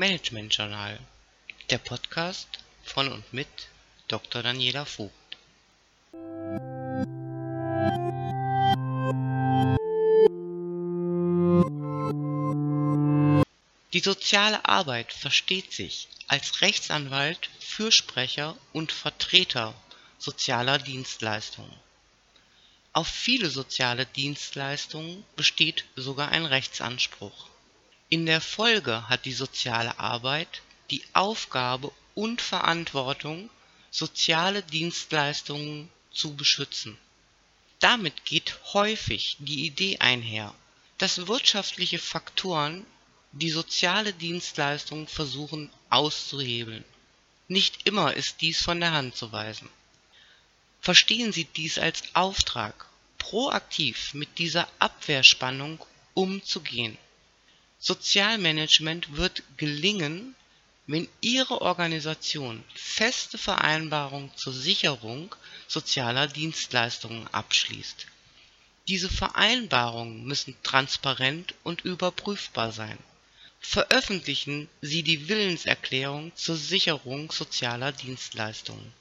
Management Journal, der Podcast von und mit Dr. Daniela Vogt. Die soziale Arbeit versteht sich als Rechtsanwalt, Fürsprecher und Vertreter sozialer Dienstleistungen. Auf viele soziale Dienstleistungen besteht sogar ein Rechtsanspruch. In der Folge hat die soziale Arbeit die Aufgabe und Verantwortung, soziale Dienstleistungen zu beschützen. Damit geht häufig die Idee einher, dass wirtschaftliche Faktoren die soziale Dienstleistung versuchen auszuhebeln. Nicht immer ist dies von der Hand zu weisen. Verstehen Sie dies als Auftrag, proaktiv mit dieser Abwehrspannung umzugehen. Sozialmanagement wird gelingen, wenn Ihre Organisation feste Vereinbarungen zur Sicherung sozialer Dienstleistungen abschließt. Diese Vereinbarungen müssen transparent und überprüfbar sein. Veröffentlichen Sie die Willenserklärung zur Sicherung sozialer Dienstleistungen